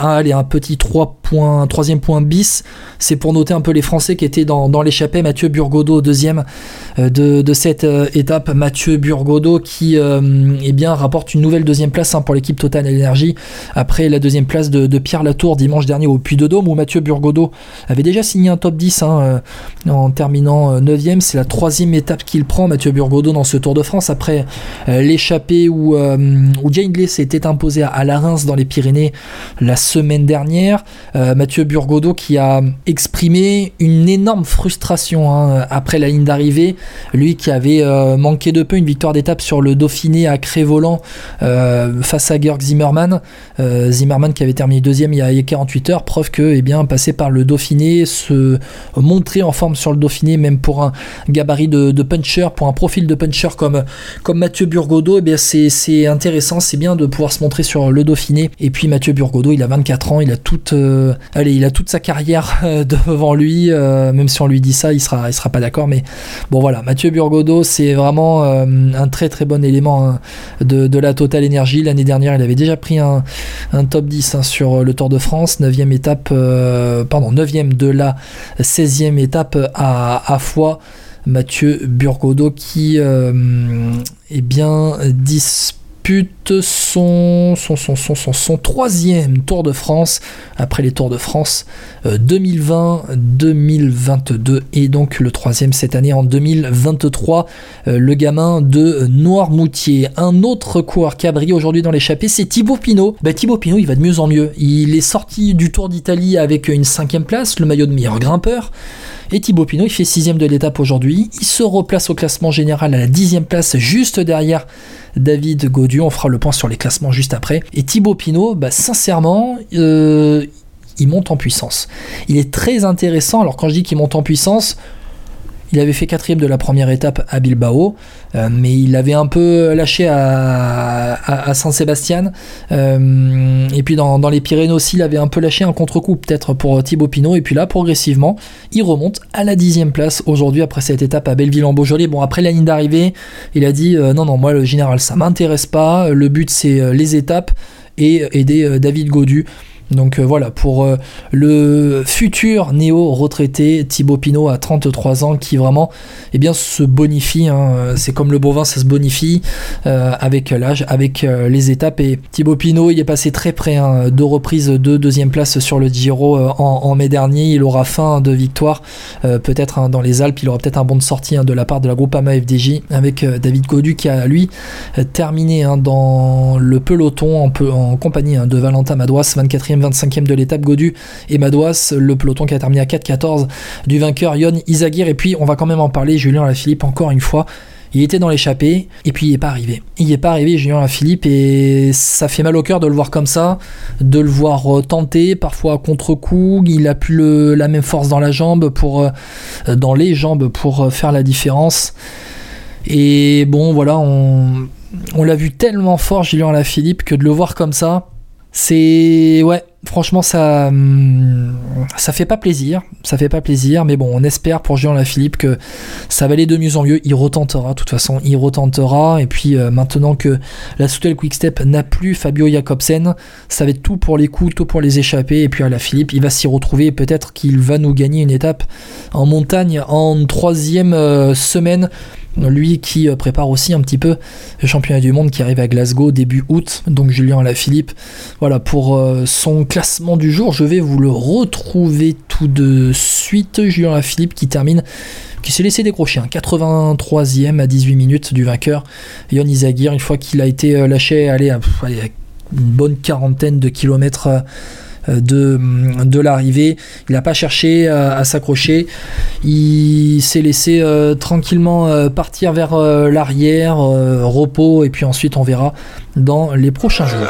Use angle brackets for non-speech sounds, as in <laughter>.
Ah, allez, un petit 3 points, troisième point bis, c'est pour noter un peu les Français qui étaient dans, l'échappée. Mathieu Burgodo, deuxième euh, de, cette euh, étape. Mathieu Burgodo qui euh, eh rapporte une nouvelle deuxième place hein, pour l'équipe Total Energy après la deuxième place de, Pierre Latour dimanche dernier au Puy-de-Dôme où Mathieu Burgodo avait déjà signé un top 10 hein, en terminant 9 C'est la troisième étape qu'il prend, Mathieu Burgodo, dans ce Tour de France après l'échappée où, Jane s'était imposé à, à la Reims dans les Pyrénées la semaine dernière. Euh, Mathieu Burgodo qui a exprimé une énorme frustration hein, après la ligne d'arrivée. Lui qui avait euh, manqué de peu une victoire d'étape sur le Dauphiné à Crévolant euh, face à Georg Zimmermann. Zimmermann qui avait terminé deuxième il y a 48 heures. Preuve que, eh bien, passer par le Dauphiné, se montrer en forme sur le Dauphiné, même pour un gabarit de, puncher, pour un profil de puncher comme, Mathieu Burgodo, eh c'est intéressant, c'est bien de pouvoir se montrer sur le Dauphiné. Et puis Mathieu Burgodo, il a 24 ans, il a toute, euh, allez, il a toute sa carrière euh, <laughs> devant lui. Euh, même si on lui dit ça, il sera, il sera pas d'accord. Mais bon, voilà, Mathieu Burgodo, c'est vraiment un très très bon élément hein, de, la Total Energy. L'année dernière, il avait déjà pris un, top 10 hein, sur le Tour de France, 9 étape, pardon, 9 de la 16e étape à, à Foix. Mathieu Burgodo qui est bien disponible son, son, son, son, son, troisième Tour de France après les Tours de France 2020, euh, 2022 et donc le troisième cette année en 2023. Euh, le gamin de Noirmoutier. Un autre coureur qui a aujourd'hui dans l'échappée, c'est Thibaut Pinot. Bah, Thibaut Pinot, il va de mieux en mieux. Il est sorti du Tour d'Italie avec une cinquième place, le maillot de meilleur grimpeur. Et Thibaut Pinot, il fait sixième de l'étape aujourd'hui. Il se replace au classement général à la dixième place, juste derrière David Gaudu. On fera le point sur les classements juste après. Et Thibaut Pinot, bah, sincèrement, euh, il monte en puissance. Il est très intéressant. Alors quand je dis qu'il monte en puissance, il avait fait quatrième de la première étape à Bilbao, euh, mais il avait un peu lâché à, Saint-Sébastien. Euh, et puis dans, les Pyrénées aussi, il avait un peu lâché un contre-coup peut-être pour Thibaut Pinot. Et puis là, progressivement, il remonte à la dixième place aujourd'hui après cette étape à Belleville-en-Beaujolais. Bon, après la ligne d'arrivée, il a dit euh, non, non, moi le général, ça m'intéresse pas. Le but, c'est les étapes et aider David Godu donc euh, voilà, pour euh, le futur néo-retraité Thibaut Pinot à 33 ans qui vraiment eh bien, se bonifie, hein. c'est comme le bovin, ça se bonifie euh, avec l'âge, avec les étapes. Et Thibaut Pinot, il est passé très près, hein, deux reprises de deuxième place sur le Giro en, mai dernier. Il aura fin de victoire, peut-être hein, dans les Alpes, il aura peut-être un bon de sortie de la part de la Groupama FDJ avec David Godu qui a lui terminé dans le peloton en, en compagnie de Valentin Madouas, 24e 25e de l'étape, Godu et Madouas, le peloton qui a terminé à 4-14 du vainqueur Yon Izagir. Et puis on va quand même en parler, Julien Lafilippe, encore une fois. Il était dans l'échappée et puis il n'est pas arrivé. Il n'est pas arrivé, Julien Philippe, et ça fait mal au cœur de le voir comme ça, de le voir euh, tenter, parfois à contre-coup. Il a plus la même force dans la jambe pour, euh, dans les jambes pour euh, faire la différence. Et bon, voilà, on, on l'a vu tellement fort, Julien Philippe, que de le voir comme ça, c'est ouais, franchement ça hum, ça fait pas plaisir, ça fait pas plaisir, mais bon, on espère pour Julien Lafilippe que ça va aller de mieux en mieux. Il retentera, de toute façon, il retentera. Et puis euh, maintenant que la Soutel Quickstep n'a plus Fabio Jacobsen, ça va être tout pour les coups, tout pour les échapper. Et puis à la Philippe, il va s'y retrouver. Peut-être qu'il va nous gagner une étape en montagne en troisième euh, semaine lui qui euh, prépare aussi un petit peu le championnat du monde qui arrive à Glasgow début août. Donc Julien Alaphilippe, voilà pour son classement du jour. Je vais vous le retrouver tout de suite. Julien Alaphilippe qui termine qui s'est laissé décrocher, 83e à 18 minutes du vainqueur, Yon Izagir, une fois qu'il a été euh, lâché, allez, à, une bonne quarantaine de kilomètres euh, de, de l'arrivée. Il n'a pas cherché à, s'accrocher. Il s'est laissé euh, tranquillement euh, partir vers l'arrière, repos, et puis ensuite on verra dans les prochains jours.